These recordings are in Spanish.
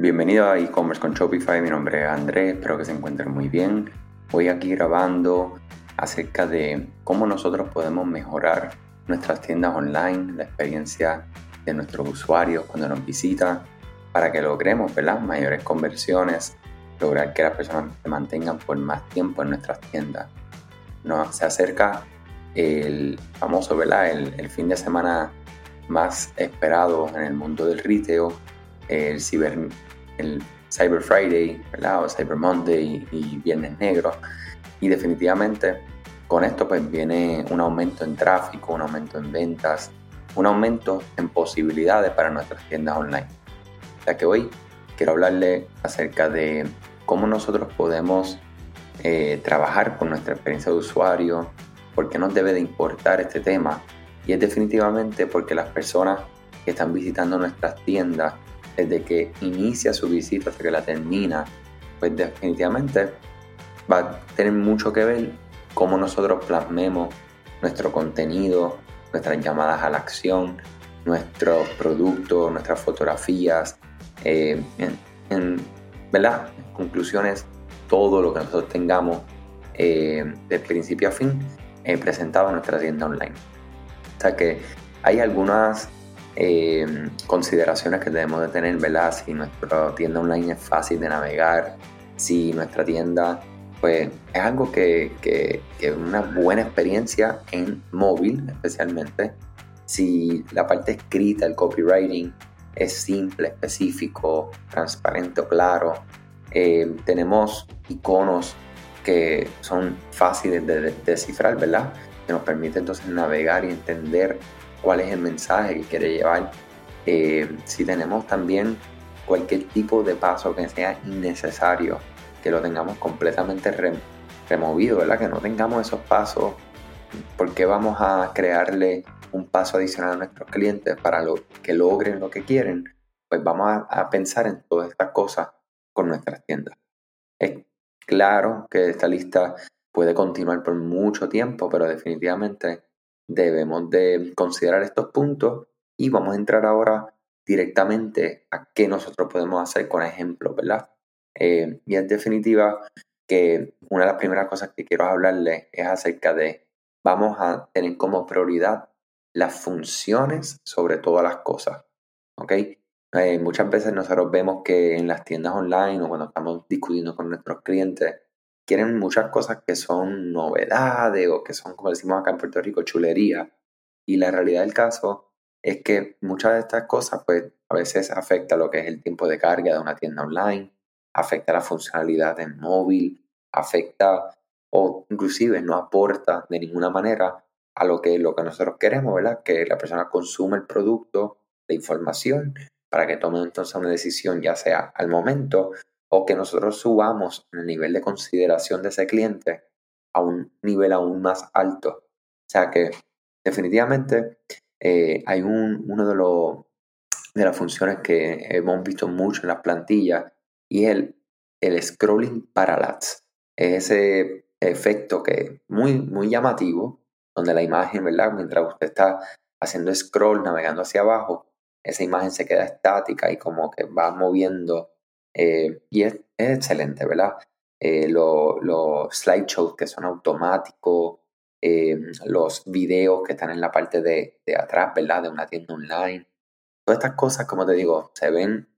Bienvenido a e-commerce con Shopify, mi nombre es Andrés, espero que se encuentren muy bien. Voy aquí grabando acerca de cómo nosotros podemos mejorar nuestras tiendas online, la experiencia de nuestros usuarios cuando nos visitan, para que logremos ¿verdad? mayores conversiones, lograr que las personas se mantengan por más tiempo en nuestras tiendas. Nos, se acerca el famoso, ¿verdad? El, el fin de semana más esperado en el mundo del retail, el, ciber, el Cyber Friday, ¿verdad? o Cyber Monday y Viernes Negro. Y definitivamente con esto pues viene un aumento en tráfico, un aumento en ventas, un aumento en posibilidades para nuestras tiendas online. O sea que hoy quiero hablarle acerca de cómo nosotros podemos eh, trabajar con nuestra experiencia de usuario, por qué nos debe de importar este tema. Y es definitivamente porque las personas que están visitando nuestras tiendas, desde que inicia su visita hasta que la termina, pues definitivamente va a tener mucho que ver cómo nosotros plasmemos nuestro contenido, nuestras llamadas a la acción, nuestros productos, nuestras fotografías, eh, en, ¿verdad? conclusiones, todo lo que nosotros tengamos eh, de principio a fin eh, presentado en nuestra tienda online. O sea que hay algunas consideraciones que debemos de tener, ¿verdad? Si nuestra tienda online es fácil de navegar, si nuestra tienda pues es algo que, que, es una buena experiencia en móvil especialmente. Si la parte escrita, el copywriting, es simple, específico, transparente o claro. Eh, tenemos iconos que son fáciles de, descifrar, ¿verdad? Que nos permite entonces navegar y entender cuál es el mensaje que quiere llevar. Eh, si tenemos también cualquier tipo de paso que sea innecesario, que lo tengamos completamente removido, ¿verdad? Que no tengamos esos pasos, porque vamos a crearle un paso adicional a nuestros clientes para lo, que logren lo que quieren, pues vamos a, a pensar en todas estas cosas con nuestras tiendas. Es claro que esta lista puede continuar por mucho tiempo, pero definitivamente debemos de considerar estos puntos y vamos a entrar ahora directamente a qué nosotros podemos hacer con ejemplos, ¿verdad? Eh, y en definitiva que una de las primeras cosas que quiero hablarles es acerca de vamos a tener como prioridad las funciones sobre todas las cosas. ¿Ok? Eh, muchas veces nosotros vemos que en las tiendas online o cuando estamos discutiendo con nuestros clientes, quieren muchas cosas que son novedades o que son, como decimos acá en Puerto Rico, chulería. Y la realidad del caso es que muchas de estas cosas, pues a veces afecta lo que es el tiempo de carga de una tienda online, afecta la funcionalidad en móvil, afecta o inclusive no aporta de ninguna manera a lo que, lo que nosotros queremos, ¿verdad? Que la persona consuma el producto, la información, para que tome entonces una decisión ya sea al momento o que nosotros subamos el nivel de consideración de ese cliente a un nivel aún más alto. O sea que definitivamente eh, hay un, uno de, los, de las funciones que hemos visto mucho en las plantillas y el, el scrolling parallax. Es ese efecto que muy, muy llamativo, donde la imagen, ¿verdad? Mientras usted está haciendo scroll, navegando hacia abajo, esa imagen se queda estática y como que va moviendo. Eh, y es, excelente, ¿verdad? Eh, los slideshows que son automáticos, eh, los videos que están en la parte de, de, atrás, ¿verdad? De una tienda online. Todas estas cosas, como te digo, se ven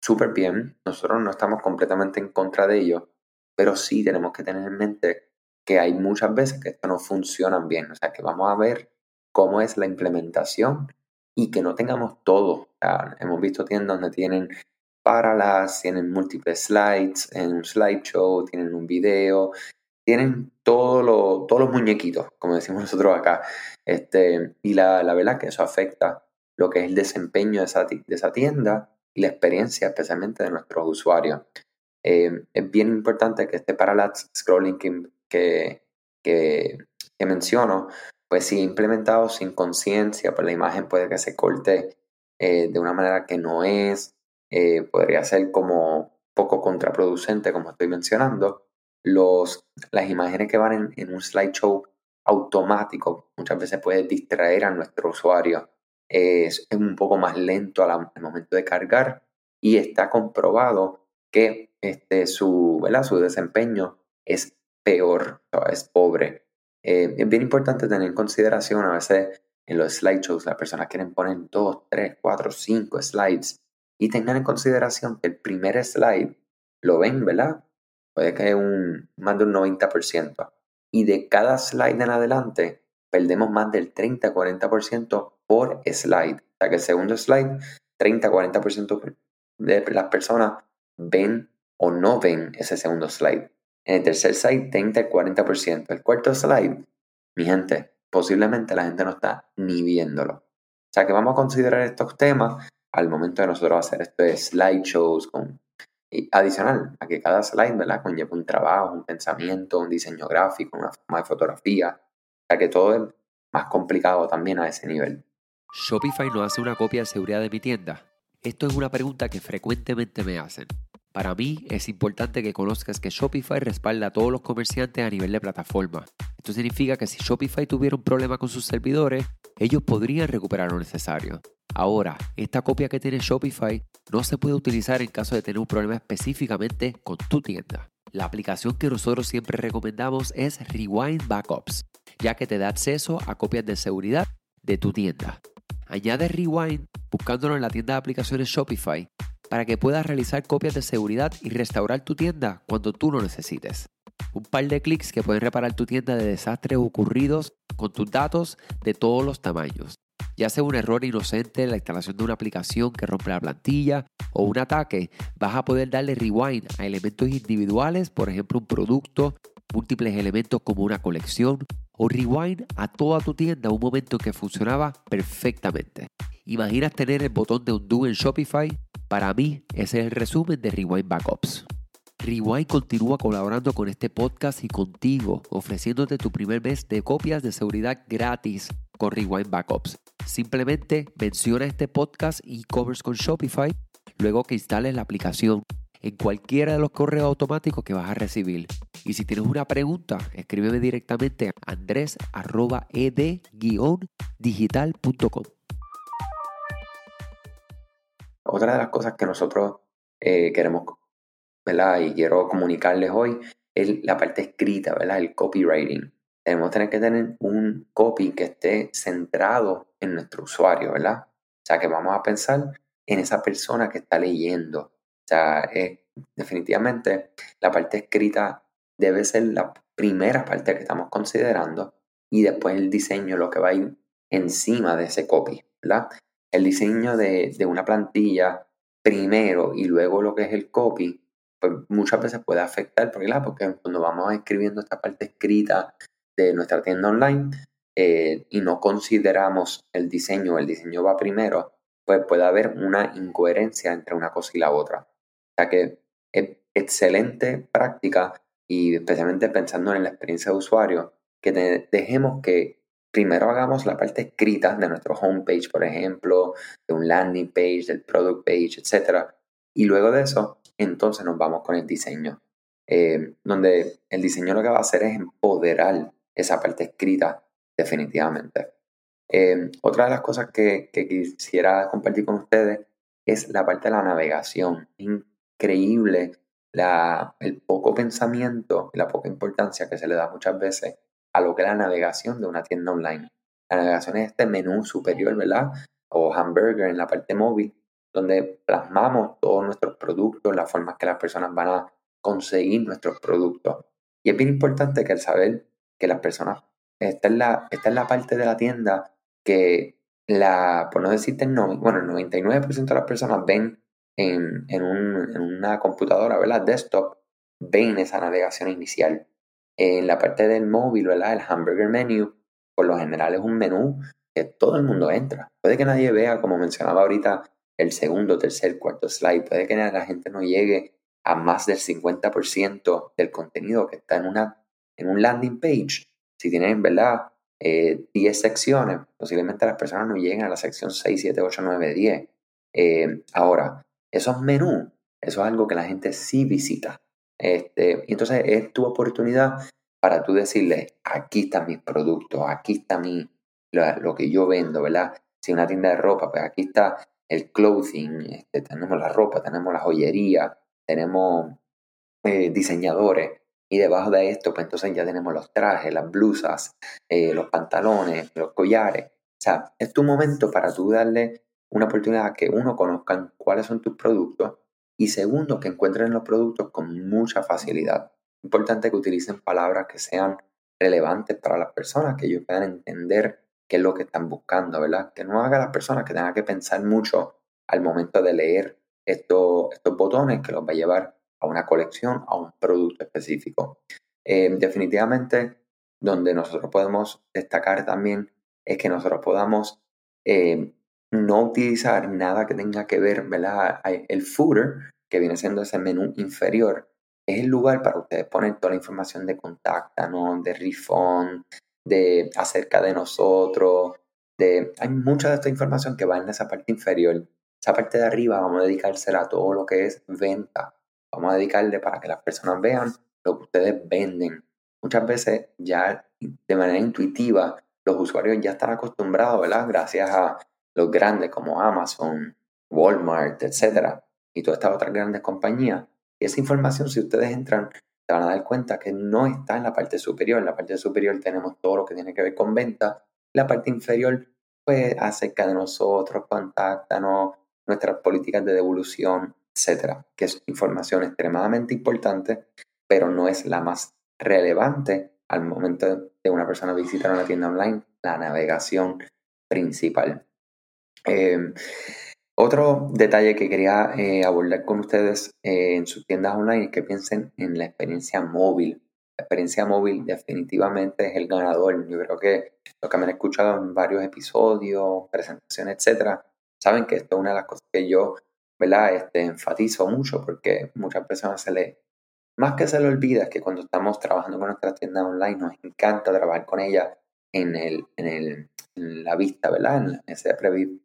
súper bien, nosotros no estamos completamente en contra de ello, pero sí tenemos que tener en mente que hay muchas veces que esto no funciona bien, o sea que vamos a ver cómo es la implementación y que no tengamos todo. hemos visto tiendas donde tienen paralas, tienen múltiples slides en un slideshow, tienen un video, tienen todo todos los muñequitos, como decimos nosotros acá. Este, y la, la verdad que eso afecta lo que es el desempeño de esa, de esa tienda y la experiencia especialmente de nuestros usuarios. Eh, es bien importante que este parallax scrolling que, que, que, menciono, pues si implementado sin conciencia, pues la imagen puede que se corte eh, de una manera que no es, eh, podría ser como poco contraproducente, como estoy mencionando. Los, las imágenes que van en, en un slideshow automático muchas veces puede distraer a nuestro usuario es, un poco más lento al, momento de cargar y está comprobado que este, su, su desempeño es peor, es pobre. Eh, es bien importante tener en consideración a veces en los slideshows las personas quieren poner 2, 3, 4, 5 slides y tengan en consideración que el primer slide lo ven, ¿verdad? Puede que un, más de un 90%. Y de cada slide en adelante perdemos más del 30-40% por slide. O sea que el segundo slide, 30-40% de las personas ven o no ven ese segundo slide. En el tercer slide, 30-40%. El cuarto slide, mi gente, posiblemente la gente no está ni viéndolo. O sea que vamos a considerar estos temas al momento de nosotros hacer estos slideshows con adicional a que cada slide ¿verdad? conlleva un trabajo, un pensamiento, un diseño gráfico, una forma de fotografía, o sea que todo es más complicado también a ese nivel. ¿Shopify no hace una copia de seguridad de mi tienda? Esto es una pregunta que frecuentemente me hacen. Para mí es importante que conozcas que Shopify respalda a todos los comerciantes a nivel de plataforma. Esto significa que si Shopify tuviera un problema con sus servidores, ellos podrían recuperar lo necesario. Ahora, esta copia que tiene Shopify no se puede utilizar en caso de tener un problema específicamente con tu tienda. La aplicación que nosotros siempre recomendamos es Rewind Backups, ya que te da acceso a copias de seguridad de tu tienda. Añade Rewind buscándolo en la tienda de aplicaciones Shopify para que puedas realizar copias de seguridad y restaurar tu tienda cuando tú lo necesites. Un par de clics que pueden reparar tu tienda de desastres ocurridos con tus datos de todos los tamaños. Ya sea un error inocente en la instalación de una aplicación que rompe la plantilla o un ataque, vas a poder darle rewind a elementos individuales, por ejemplo un producto, múltiples elementos como una colección, o rewind a toda tu tienda un momento que funcionaba perfectamente. ¿Imaginas tener el botón de undo en Shopify? Para mí, ese es el resumen de Rewind Backups. Rewind continúa colaborando con este podcast y contigo, ofreciéndote tu primer mes de copias de seguridad gratis con Rewind Backups. Simplemente menciona este podcast y covers con Shopify luego que instales la aplicación en cualquiera de los correos automáticos que vas a recibir. Y si tienes una pregunta, escríbeme directamente a andres.ed-digital.com. Otra de las cosas que nosotros eh, queremos, Y quiero comunicarles hoy es la parte escrita, ¿verdad? El copywriting. Tenemos que tener un copy que esté centrado en nuestro usuario, ¿verdad? O sea, que vamos a pensar en esa persona que está leyendo. O sea, definitivamente la parte escrita debe ser la primera parte que estamos considerando y después el diseño, lo que va a ir encima de ese copy, ¿verdad? el diseño de, una plantilla primero y luego lo que es el copy, pues muchas veces puede afectar, porque, porque cuando vamos escribiendo esta parte escrita de nuestra tienda online eh, y no consideramos el diseño, el diseño va primero, pues puede haber una incoherencia entre una cosa y la otra. O sea que es excelente práctica y especialmente pensando en la experiencia de usuario, que dejemos que primero hagamos la parte escrita de nuestro homepage, por ejemplo, de un landing page, del product page, etc. Y luego de eso, entonces nos vamos con el diseño, eh, donde el diseño lo que va a hacer es empoderar esa parte escrita definitivamente. Eh, otra de las cosas que, quisiera compartir con ustedes es la parte de la navegación. Increíble la, el poco pensamiento y la poca importancia que se le da muchas veces a lo que es la navegación de una tienda online. La navegación es este menú superior, ¿verdad? O hamburger en la parte móvil, donde plasmamos todos nuestros productos, las formas que las personas van a conseguir nuestros productos. Y es bien importante que el saber que las personas, esta es la, la parte de la tienda que la, por no decirte no, bueno, el 99% de las personas ven en, en, en una computadora, ¿verdad? Desktop, ven esa navegación inicial. En la parte del móvil, ¿verdad? El hamburger menu, por lo general es un menú que todo el mundo entra. Puede que nadie vea, como mencionaba ahorita, el segundo, tercer, cuarto slide. Puede que la gente no llegue a más del 50% del contenido que está en, una, en un landing page. Si tienen, ¿verdad? 10 eh, secciones, posiblemente las personas no lleguen a la sección 6, 7, 8, 9, 10. ahora, esos menús, eso es algo que la gente sí visita. Este, y entonces es tu oportunidad para tú decirle, aquí están mis productos, aquí está mi, lo, que yo vendo, ¿verdad? Si una tienda de ropa, pues aquí está el clothing, este, tenemos la ropa, tenemos la joyería, tenemos eh, diseñadores. Y debajo de esto, pues entonces ya tenemos los trajes, las blusas, eh, los pantalones, los collares. O sea, es tu momento para tú darle una oportunidad que uno conozcan cuáles son tus productos y segundo, que encuentren los productos con mucha facilidad. Importante que utilicen palabras que sean relevantes para las personas, que ellos puedan entender qué es lo que están buscando, ¿verdad? Que no haga las personas que tengan que pensar mucho al momento de leer estos, estos botones que los va a llevar a una colección, a un producto específico. Eh, definitivamente, donde nosotros podemos destacar también es que nosotros podamos eh, no utilizar nada que tenga que ver, ¿verdad? El footer, que viene siendo ese menú inferior, es el lugar para ustedes poner toda la información de ¿no? de refund, de acerca de nosotros, de, hay mucha de esta información que va en esa parte inferior. Esa parte de arriba vamos a dedicársela a todo lo que es venta. Vamos a dedicarle para que las personas vean lo que ustedes venden. Muchas veces ya de manera intuitiva los usuarios ya están acostumbrados, ¿verdad? Gracias a los grandes como Amazon, Walmart, etcétera, y todas estas otras grandes compañías. Y esa información, si ustedes entran, se van a dar cuenta que no está en la parte superior. En la parte superior tenemos todo lo que tiene que ver con venta. La parte inferior, pues, acerca de nosotros, contáctanos, nuestras políticas de devolución, etcétera, que es información extremadamente importante, pero no es la más relevante al momento de una persona visitar una tienda online, la navegación principal. Em, otro detalle que quería eh, abordar con ustedes eh, en sus tiendas online es que piensen en la experiencia móvil. La experiencia móvil definitivamente es el ganador. Yo creo que lo que me han escuchado en varios episodios, presentaciones, etcétera, saben que esto es una de las cosas que yo ¿verdad? Este, enfatizo mucho porque muchas personas se le, más que se le olvida es que cuando estamos trabajando con nuestras tiendas online nos encanta trabajar con ellas en, el, en, el, en la vista, ¿verdad? En esa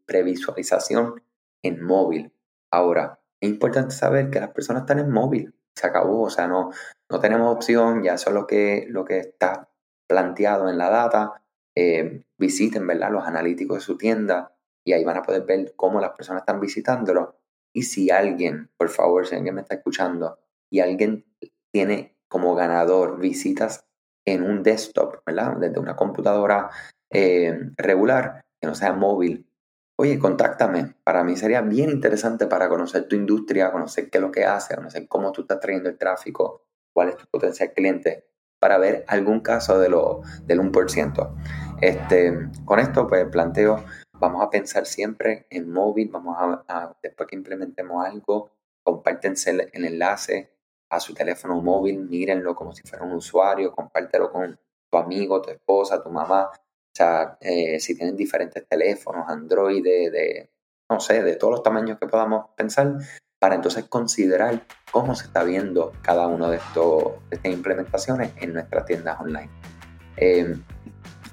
previsualización en móvil. Ahora, es importante saber que las personas están en móvil, se acabó, o sea, no, no tenemos opción, ya eso es lo que, lo que está planteado en la data. Eh, visiten, ¿verdad? Los analíticos de su tienda y ahí van a poder ver cómo las personas están visitándolo y si alguien, por favor, si alguien me está escuchando y alguien tiene como ganador visitas en un desktop, ¿verdad? Desde una computadora eh, regular, que no sea móvil, oye, contáctame. Para mí sería bien interesante para conocer tu industria, conocer qué es lo que hace, conocer cómo tú estás trayendo el tráfico, cuál es tu potencial cliente, para ver algún caso de lo, del 1%. Este, con esto, pues planteo vamos a pensar siempre en móvil, vamos a, después que implementemos algo, compártense el, enlace a su teléfono móvil, mírenlo como si fuera un usuario, compártelo con tu amigo, tu esposa, tu mamá. O sea, eh, si tienen diferentes teléfonos, Android, de, no sé, de todos los tamaños que podamos pensar, para entonces considerar cómo se está viendo cada uno de, estos, de estas implementaciones en nuestras tiendas online. Eh,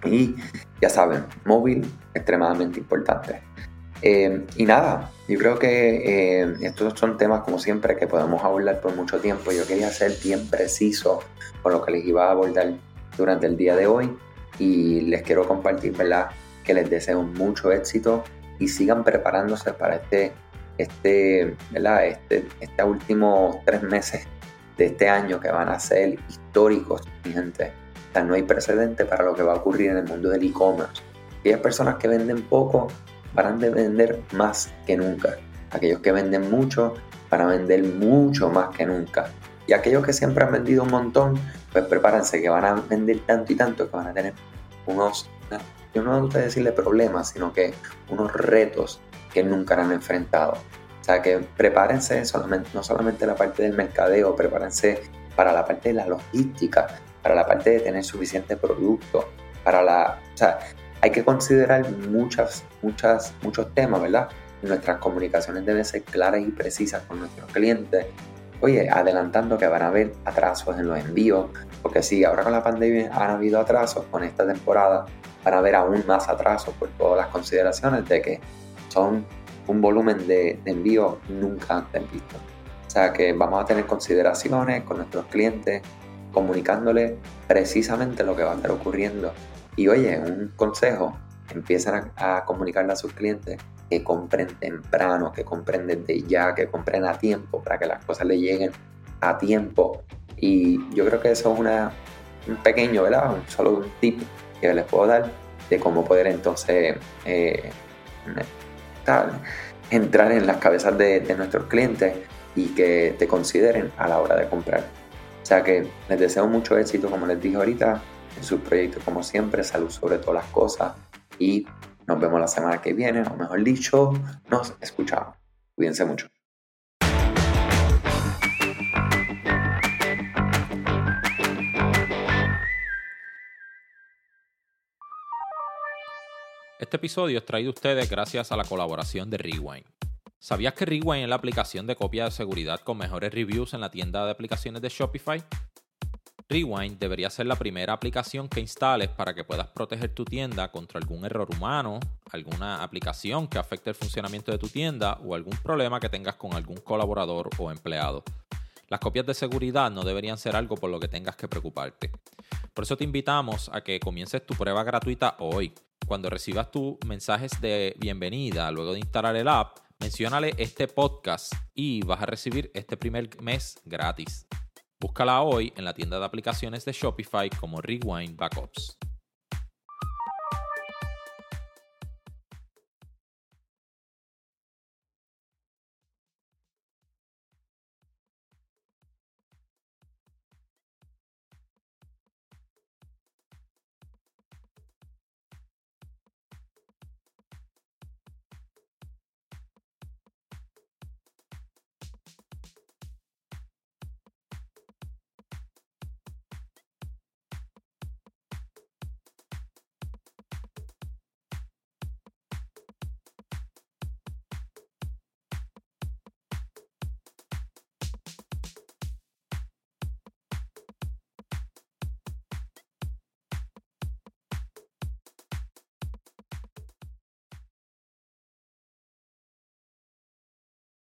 y ya saben, móvil extremadamente importante. Eh, y nada, yo creo que eh, estos son temas como siempre que podemos hablar por mucho tiempo. Yo quería ser bien preciso con lo que les iba a abordar durante el día de hoy y les quiero compartir, ¿verdad? Que les deseo mucho éxito y sigan preparándose para este, este, ¿verdad? Este, este últimos tres meses de este año que van a ser históricos, mi gente no hay precedente para lo que va a ocurrir en el mundo del e-commerce. Aquellas personas que venden poco van a vender más que nunca. Aquellos que venden mucho van a vender mucho más que nunca. Y aquellos que siempre han vendido un montón, pues prepárense que van a vender tanto y tanto que van a tener unos, yo no me gusta decirle problemas, sino que unos retos que nunca han enfrentado. O sea que prepárense solamente, no solamente la parte del mercadeo, prepárense para la parte de la logística, para la parte de tener suficiente producto, para la... O sea, hay que considerar muchas, muchas, muchos temas, ¿verdad? Nuestras comunicaciones deben ser claras y precisas con nuestros clientes. Oye, adelantando que van a haber atrasos en los envíos, porque sí, ahora con la pandemia han habido atrasos, con esta temporada van a haber aún más atrasos por todas las consideraciones de que son un volumen de, de nunca antes visto. O sea que vamos a tener consideraciones con nuestros clientes, comunicándole precisamente lo que va a estar ocurriendo. Y oye, un consejo, empiezan a, comunicarle a sus clientes que compren temprano, que compren desde ya, que compren a tiempo para que las cosas le lleguen a tiempo. Y yo creo que eso es una, un pequeño, ¿verdad? Un, solo un tip que les puedo dar de cómo poder entonces eh, entrar en las cabezas de, de nuestros clientes y que te consideren a la hora de comprar. O sea que les deseo mucho éxito, como les dije ahorita, en sus proyectos como siempre, salud sobre todas las cosas y nos vemos la semana que viene, o mejor dicho, nos escuchamos. Cuídense mucho. Este episodio es traído a ustedes gracias a la colaboración de Rewind. ¿Sabías que Rewind es la aplicación de copia de seguridad con mejores reviews en la tienda de aplicaciones de Shopify? Rewind debería ser la primera aplicación que instales para que puedas proteger tu tienda contra algún error humano, alguna aplicación que afecte el funcionamiento de tu tienda o algún problema que tengas con algún colaborador o empleado. Las copias de seguridad no deberían ser algo por lo que tengas que preocuparte. Por eso te invitamos a que comiences tu prueba gratuita hoy. Cuando recibas tus mensajes de bienvenida luego de instalar el app, menciónale este podcast y vas a recibir este primer mes gratis. Búscala hoy en la tienda de aplicaciones de Shopify como Rewind Backups.